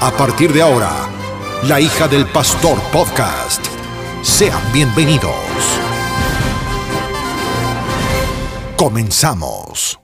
A partir de ahora, La hija del pastor podcast. Sean bienvenidos. Comenzamos.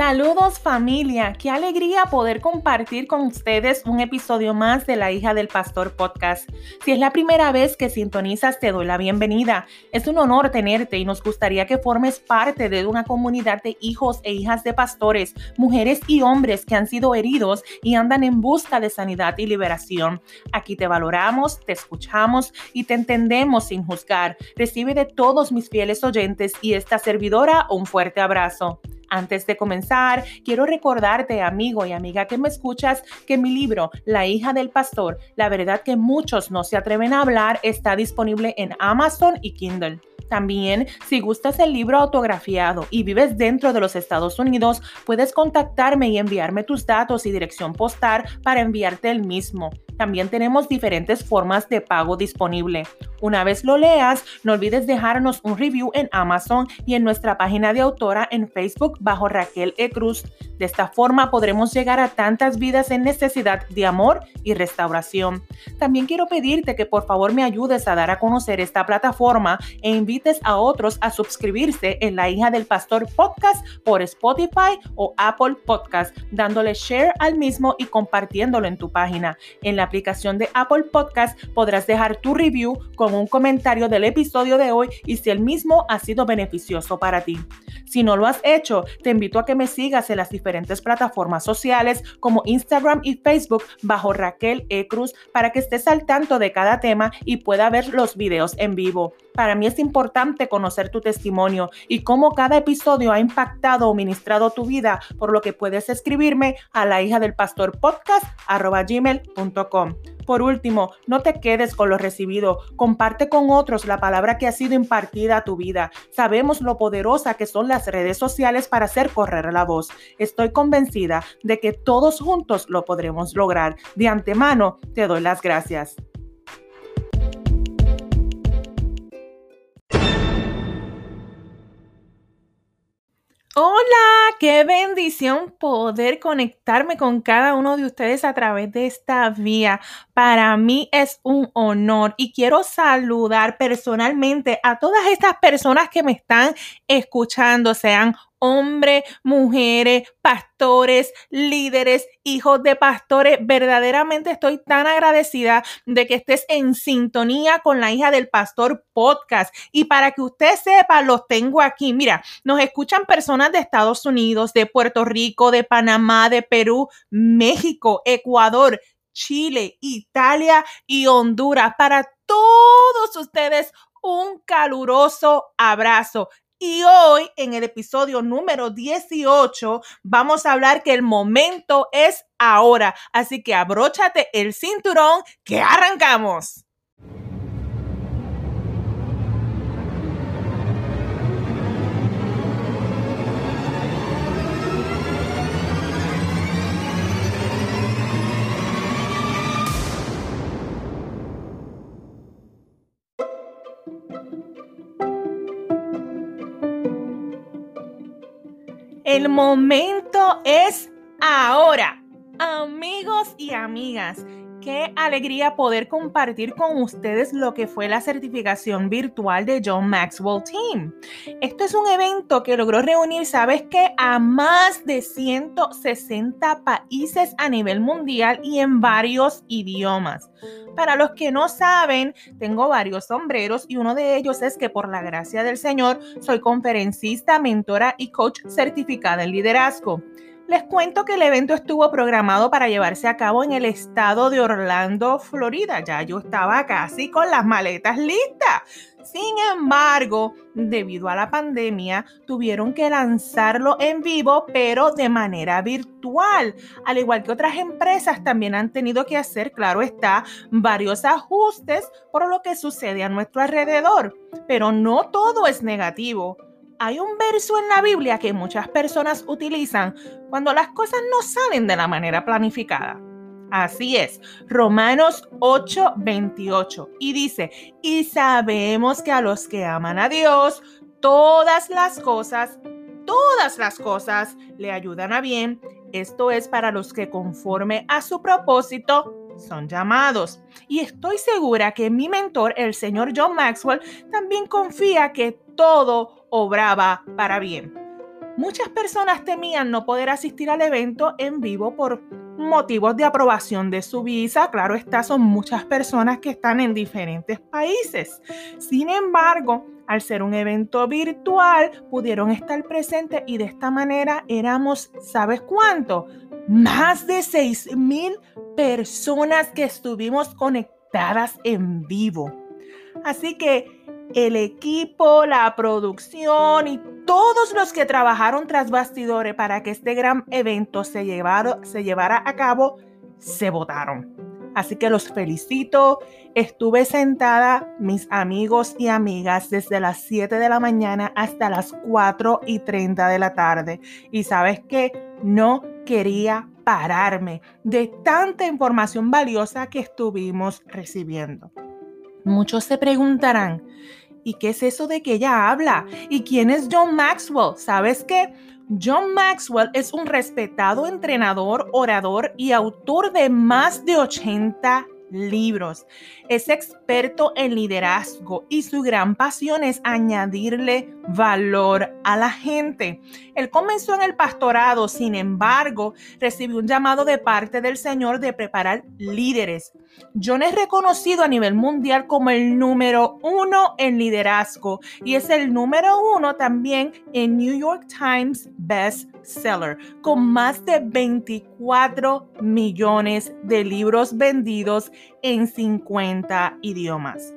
Saludos familia, qué alegría poder compartir con ustedes un episodio más de La hija del pastor podcast. Si es la primera vez que sintonizas, te doy la bienvenida. Es un honor tenerte y nos gustaría que formes parte de una comunidad de hijos e hijas de pastores, mujeres y hombres que han sido heridos y andan en busca de sanidad y liberación. Aquí te valoramos, te escuchamos y te entendemos sin juzgar. Recibe de todos mis fieles oyentes y esta servidora un fuerte abrazo. Antes de comenzar, quiero recordarte, amigo y amiga que me escuchas, que mi libro, La hija del pastor, la verdad que muchos no se atreven a hablar, está disponible en Amazon y Kindle. También, si gustas el libro autografiado y vives dentro de los Estados Unidos, puedes contactarme y enviarme tus datos y dirección postal para enviarte el mismo. También tenemos diferentes formas de pago disponible. Una vez lo leas, no olvides dejarnos un review en Amazon y en nuestra página de autora en Facebook bajo Raquel E. Cruz. De esta forma podremos llegar a tantas vidas en necesidad de amor y restauración. También quiero pedirte que por favor me ayudes a dar a conocer esta plataforma e invites a otros a suscribirse en La hija del pastor podcast por Spotify o Apple Podcast, dándole share al mismo y compartiéndolo en tu página. En la aplicación de Apple Podcast podrás dejar tu review con un comentario del episodio de hoy y si el mismo ha sido beneficioso para ti. Si no lo has hecho, te invito a que me sigas en las diferentes plataformas sociales como Instagram y Facebook bajo Raquel E. Cruz para que estés al tanto de cada tema y pueda ver los videos en vivo. Para mí es importante conocer tu testimonio y cómo cada episodio ha impactado o ministrado tu vida, por lo que puedes escribirme a la hija del pastor podcast. Por último, no te quedes con lo recibido, comparte con otros la palabra que ha sido impartida a tu vida. Sabemos lo poderosa que son las redes sociales para hacer correr la voz. Estoy convencida de que todos juntos lo podremos lograr. De antemano, te doy las gracias. Hola, qué bendición poder conectarme con cada uno de ustedes a través de esta vía. Para mí es un honor y quiero saludar personalmente a todas estas personas que me están escuchando, sean hombres, mujeres, pastores, líderes, hijos de pastores. Verdaderamente estoy tan agradecida de que estés en sintonía con la hija del pastor podcast. Y para que usted sepa, los tengo aquí. Mira, nos escuchan personas de Estados Unidos, de Puerto Rico, de Panamá, de Perú, México, Ecuador. Chile, Italia y Honduras. Para todos ustedes, un caluroso abrazo. Y hoy, en el episodio número 18, vamos a hablar que el momento es ahora. Así que abróchate el cinturón que arrancamos. El momento es ahora. Amigos y amigas, qué alegría poder compartir con ustedes lo que fue la certificación virtual de John Maxwell Team. Esto es un evento que logró reunir, ¿sabes qué? A más de 160 países a nivel mundial y en varios idiomas. Para los que no saben, tengo varios sombreros y uno de ellos es que por la gracia del Señor soy conferencista, mentora y coach certificada en liderazgo. Les cuento que el evento estuvo programado para llevarse a cabo en el estado de Orlando, Florida. Ya yo estaba casi con las maletas listas. Sin embargo, debido a la pandemia, tuvieron que lanzarlo en vivo, pero de manera virtual. Al igual que otras empresas, también han tenido que hacer, claro está, varios ajustes por lo que sucede a nuestro alrededor. Pero no todo es negativo. Hay un verso en la Biblia que muchas personas utilizan cuando las cosas no salen de la manera planificada. Así es, Romanos 8:28. Y dice, y sabemos que a los que aman a Dios, todas las cosas, todas las cosas le ayudan a bien. Esto es para los que conforme a su propósito son llamados. Y estoy segura que mi mentor, el señor John Maxwell, también confía que todo obraba para bien. Muchas personas temían no poder asistir al evento en vivo por motivos de aprobación de su visa. Claro está, son muchas personas que están en diferentes países. Sin embargo, al ser un evento virtual, pudieron estar presentes y de esta manera éramos, ¿sabes cuánto? Más de 6 mil personas que estuvimos conectadas en vivo. Así que el equipo, la producción y todos los que trabajaron tras bastidores para que este gran evento se llevara, a cabo, se votaron. Así que los felicito. Estuve sentada, mis amigos y amigas, desde las 7 de la mañana hasta las 4 y 30 de la tarde. Y sabes que no quería pararme de tanta información valiosa que estuvimos recibiendo. Muchos se preguntarán, ¿y qué es eso de que ella habla? ¿Y quién es John Maxwell? ¿Sabes qué? John Maxwell es un respetado entrenador, orador y autor de más de 80 libros. Es experto en liderazgo y su gran pasión es añadirle valor a la gente. Él comenzó en el pastorado, sin embargo, recibió un llamado de parte del Señor de preparar líderes. John es reconocido a nivel mundial como el número uno en liderazgo y es el número uno también en New York Times Best Seller, con más de 24 millones de libros vendidos en 50 idiomas.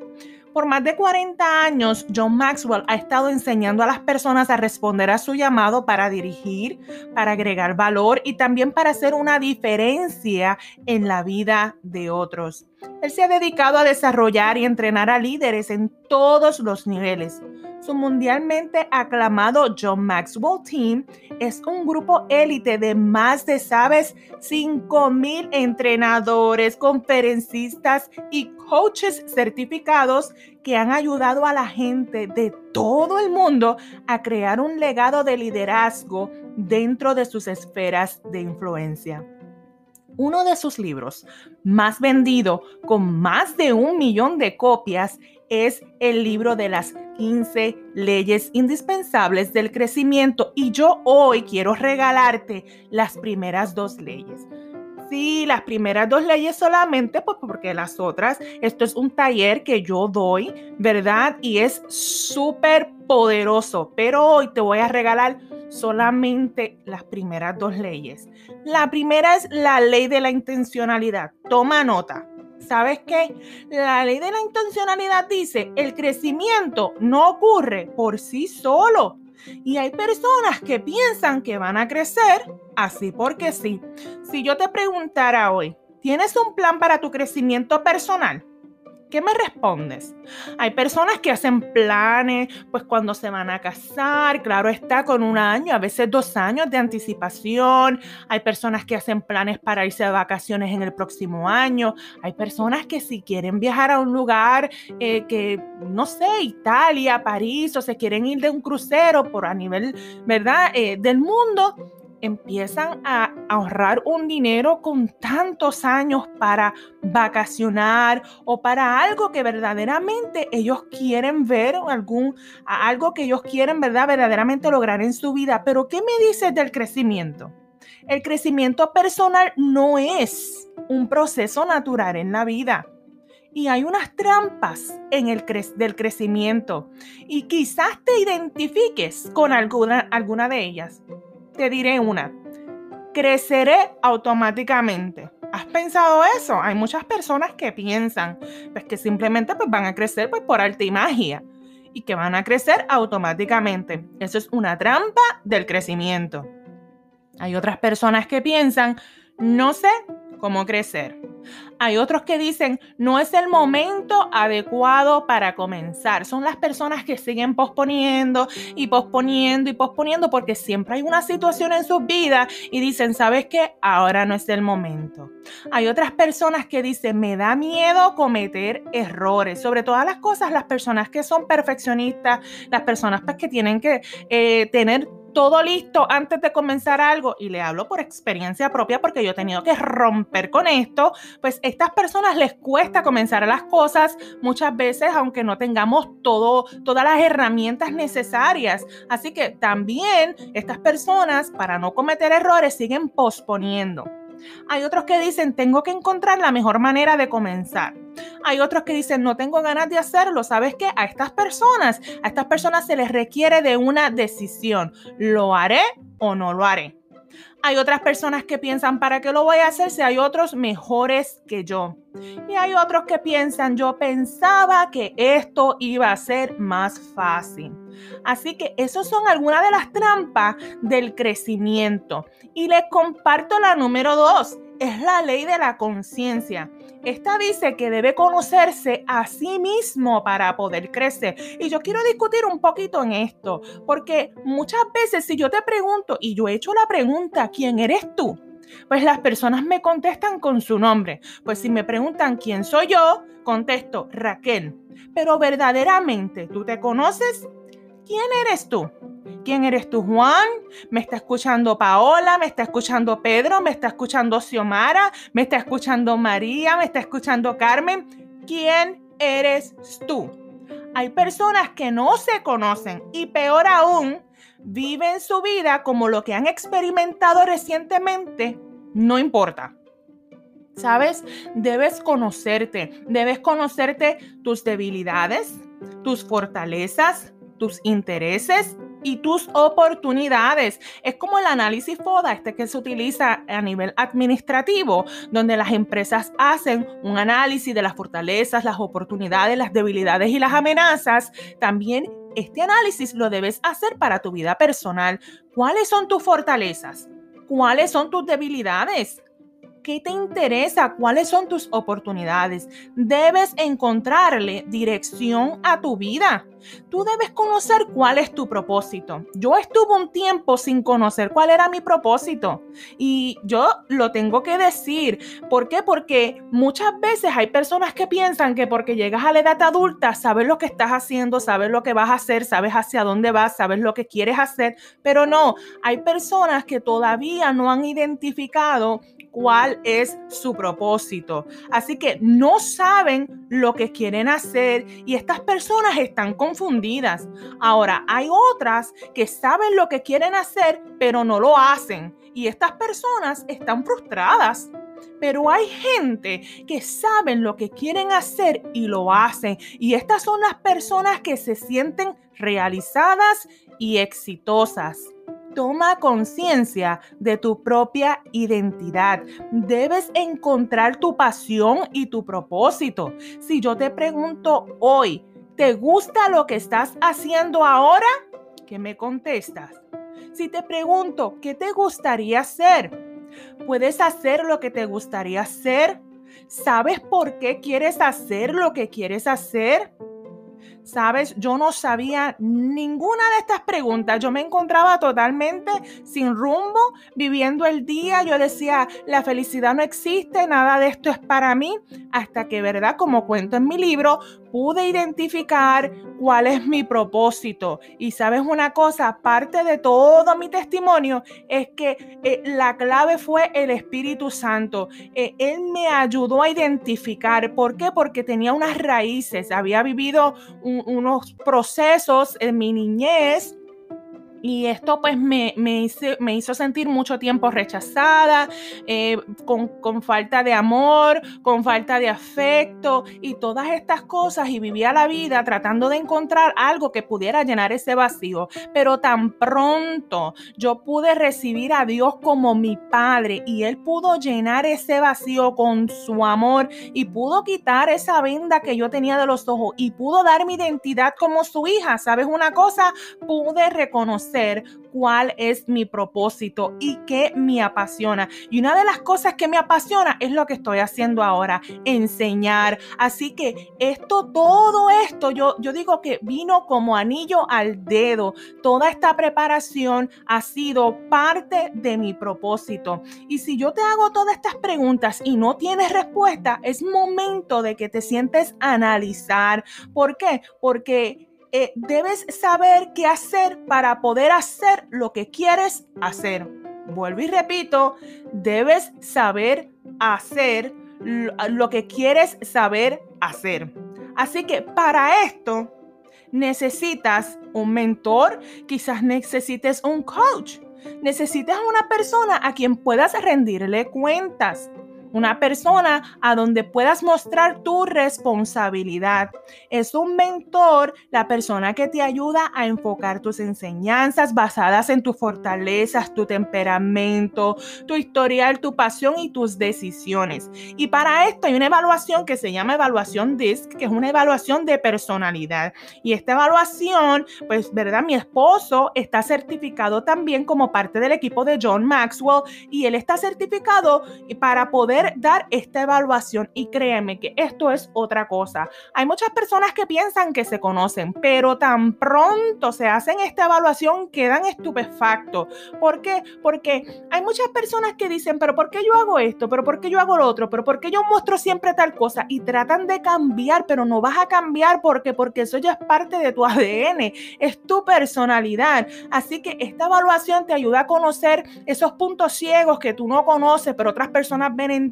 Por más de 40 años, John Maxwell ha estado enseñando a las personas a responder a su llamado para dirigir, para agregar valor y también para hacer una diferencia en la vida de otros. Él se ha dedicado a desarrollar y entrenar a líderes en todos los niveles. Su mundialmente aclamado John Maxwell Team es un grupo élite de más de, ¿sabes?, 5.000 entrenadores, conferencistas y coaches certificados que han ayudado a la gente de todo el mundo a crear un legado de liderazgo dentro de sus esferas de influencia. Uno de sus libros más vendido, con más de un millón de copias, es el libro de las 15 leyes indispensables del crecimiento. Y yo hoy quiero regalarte las primeras dos leyes. Sí, las primeras dos leyes solamente, pues porque las otras, esto es un taller que yo doy, ¿verdad? Y es súper poderoso, pero hoy te voy a regalar solamente las primeras dos leyes. La primera es la ley de la intencionalidad. Toma nota. ¿Sabes qué? La ley de la intencionalidad dice, el crecimiento no ocurre por sí solo. Y hay personas que piensan que van a crecer así porque sí. Si yo te preguntara hoy, ¿tienes un plan para tu crecimiento personal? ¿Qué me respondes? Hay personas que hacen planes, pues cuando se van a casar, claro está, con un año, a veces dos años de anticipación. Hay personas que hacen planes para irse de vacaciones en el próximo año. Hay personas que si quieren viajar a un lugar eh, que, no sé, Italia, París, o se quieren ir de un crucero por a nivel, ¿verdad?, eh, del mundo empiezan a ahorrar un dinero con tantos años para vacacionar o para algo que verdaderamente ellos quieren ver, algún, algo que ellos quieren ¿verdad? verdaderamente lograr en su vida. Pero ¿qué me dices del crecimiento? El crecimiento personal no es un proceso natural en la vida. Y hay unas trampas en el del crecimiento. Y quizás te identifiques con alguna, alguna de ellas te diré una. Creceré automáticamente. ¿Has pensado eso? Hay muchas personas que piensan pues, que simplemente pues, van a crecer pues, por arte y magia. y que van a crecer automáticamente. Eso es una trampa del crecimiento. Hay otras personas que piensan, no sé cómo crecer. Hay otros que dicen, no es el momento adecuado para comenzar. Son las personas que siguen posponiendo y posponiendo y posponiendo porque siempre hay una situación en sus vidas y dicen, ¿sabes qué? Ahora no es el momento. Hay otras personas que dicen, me da miedo cometer errores. Sobre todas las cosas, las personas que son perfeccionistas, las personas pues, que tienen que eh, tener todo listo antes de comenzar algo, y le hablo por experiencia propia porque yo he tenido que romper con esto, pues estas personas les cuesta comenzar las cosas muchas veces, aunque no tengamos todo, todas las herramientas necesarias. Así que también estas personas, para no cometer errores, siguen posponiendo. Hay otros que dicen, tengo que encontrar la mejor manera de comenzar. Hay otros que dicen, no tengo ganas de hacerlo. ¿Sabes qué? A estas personas, a estas personas se les requiere de una decisión. ¿Lo haré o no lo haré? Hay otras personas que piensan, ¿para qué lo voy a hacer si hay otros mejores que yo? Y hay otros que piensan, yo pensaba que esto iba a ser más fácil. Así que esas son algunas de las trampas del crecimiento. Y les comparto la número dos, es la ley de la conciencia. Esta dice que debe conocerse a sí mismo para poder crecer. Y yo quiero discutir un poquito en esto, porque muchas veces si yo te pregunto, y yo he hecho la pregunta, ¿quién eres tú? Pues las personas me contestan con su nombre. Pues si me preguntan quién soy yo, contesto Raquel. Pero verdaderamente, ¿tú te conoces? ¿Quién eres tú? ¿Quién eres tú, Juan? ¿Me está escuchando Paola? ¿Me está escuchando Pedro? ¿Me está escuchando Xiomara? ¿Me está escuchando María? ¿Me está escuchando Carmen? ¿Quién eres tú? Hay personas que no se conocen y peor aún, viven su vida como lo que han experimentado recientemente, no importa. ¿Sabes? Debes conocerte, debes conocerte tus debilidades, tus fortalezas, tus intereses y tus oportunidades. Es como el análisis FODA, este que se utiliza a nivel administrativo, donde las empresas hacen un análisis de las fortalezas, las oportunidades, las debilidades y las amenazas. También este análisis lo debes hacer para tu vida personal. ¿Cuáles son tus fortalezas? ¿Cuáles son tus debilidades? ¿Qué te interesa? ¿Cuáles son tus oportunidades? Debes encontrarle dirección a tu vida. Tú debes conocer cuál es tu propósito. Yo estuve un tiempo sin conocer cuál era mi propósito y yo lo tengo que decir. ¿Por qué? Porque muchas veces hay personas que piensan que porque llegas a la edad adulta sabes lo que estás haciendo, sabes lo que vas a hacer, sabes hacia dónde vas, sabes lo que quieres hacer, pero no, hay personas que todavía no han identificado cuál es su propósito. Así que no saben lo que quieren hacer y estas personas están confundidas. Ahora, hay otras que saben lo que quieren hacer, pero no lo hacen. Y estas personas están frustradas. Pero hay gente que saben lo que quieren hacer y lo hacen. Y estas son las personas que se sienten realizadas y exitosas. Toma conciencia de tu propia identidad. Debes encontrar tu pasión y tu propósito. Si yo te pregunto hoy, ¿te gusta lo que estás haciendo ahora? ¿Qué me contestas? Si te pregunto, ¿qué te gustaría hacer? ¿Puedes hacer lo que te gustaría hacer? ¿Sabes por qué quieres hacer lo que quieres hacer? Sabes, yo no sabía ninguna de estas preguntas. Yo me encontraba totalmente sin rumbo, viviendo el día. Yo decía, la felicidad no existe, nada de esto es para mí, hasta que, ¿verdad? Como cuento en mi libro, pude identificar cuál es mi propósito. Y sabes una cosa, parte de todo mi testimonio es que eh, la clave fue el Espíritu Santo. Eh, él me ayudó a identificar. ¿Por qué? Porque tenía unas raíces, había vivido unos procesos en mi niñez y esto pues me, me, me, hizo sentir mucho tiempo rechazada, eh, con, con, falta de amor, con falta de afecto y todas estas cosas y vivía la vida tratando de encontrar algo que pudiera llenar ese vacío. Pero tan pronto yo pude recibir a Dios como mi Padre y Él pudo llenar ese vacío con su amor y pudo quitar esa venda que yo tenía de los ojos y pudo dar mi identidad como su hija. ¿Sabes una cosa? Pude reconocer cuál es mi propósito y qué me apasiona. Y una de las cosas que me apasiona es lo que estoy haciendo ahora, enseñar. Así que esto, todo esto, yo, yo digo que vino como anillo al dedo. Toda esta preparación ha sido parte de mi propósito. Y si yo te hago todas estas preguntas y no tienes respuesta, es momento de que te sientes analizar. ¿Por qué? Porque eh, debes saber qué hacer para poder hacer lo que quieres hacer. Vuelvo y repito, debes saber hacer lo que quieres saber hacer. Así que para esto necesitas un mentor, quizás necesites un coach, necesitas una persona a quien puedas rendirle cuentas una persona a donde puedas mostrar tu responsabilidad. Es un mentor, la persona que te ayuda a enfocar tus enseñanzas basadas en tus fortalezas, tu temperamento, tu historial, tu pasión y tus decisiones. Y para esto hay una evaluación que se llama evaluación DISC, que es una evaluación de personalidad. Y esta evaluación, pues, ¿verdad? Mi esposo está certificado también como parte del equipo de John Maxwell y él está certificado para poder dar esta evaluación y créeme que esto es otra cosa. Hay muchas personas que piensan que se conocen, pero tan pronto se hacen esta evaluación quedan estupefactos. ¿Por qué? Porque hay muchas personas que dicen, pero ¿por qué yo hago esto? ¿Pero por qué yo hago lo otro? ¿Pero por qué yo muestro siempre tal cosa? Y tratan de cambiar, pero no vas a cambiar porque porque eso ya es parte de tu ADN, es tu personalidad. Así que esta evaluación te ayuda a conocer esos puntos ciegos que tú no conoces, pero otras personas ven en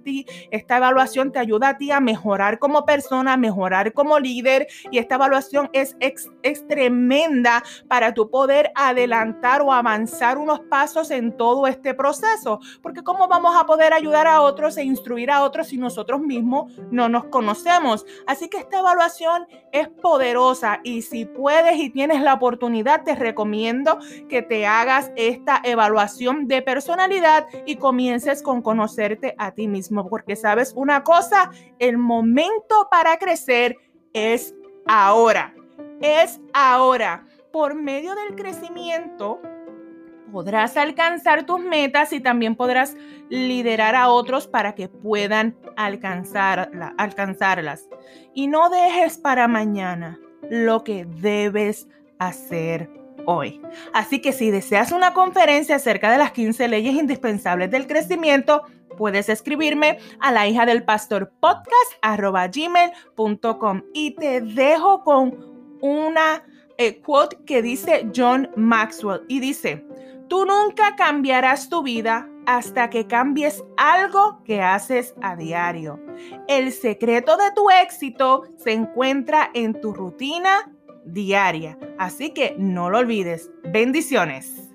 Esta evaluación te ayuda a ti a mejorar como persona, mejorar como líder y esta evaluación es, es tremenda para tu poder adelantar o avanzar unos pasos en todo este proceso. Porque ¿cómo vamos a poder ayudar a otros e instruir a otros si nosotros mismos no nos conocemos? Así que esta evaluación es poderosa y si puedes y tienes la oportunidad, te recomiendo que te hagas esta evaluación de personalidad y comiences con conocerte a ti mismo porque sabes una cosa, el momento para crecer es ahora, es ahora. Por medio del crecimiento podrás alcanzar tus metas y también podrás liderar a otros para que puedan alcanzarlas. Y no dejes para mañana lo que debes hacer hoy. Así que si deseas una conferencia acerca de las 15 leyes indispensables del crecimiento, puedes escribirme a la hija del pastor podcast y te dejo con una eh, quote que dice John Maxwell y dice, tú nunca cambiarás tu vida hasta que cambies algo que haces a diario. El secreto de tu éxito se encuentra en tu rutina diaria. Así que no lo olvides. Bendiciones.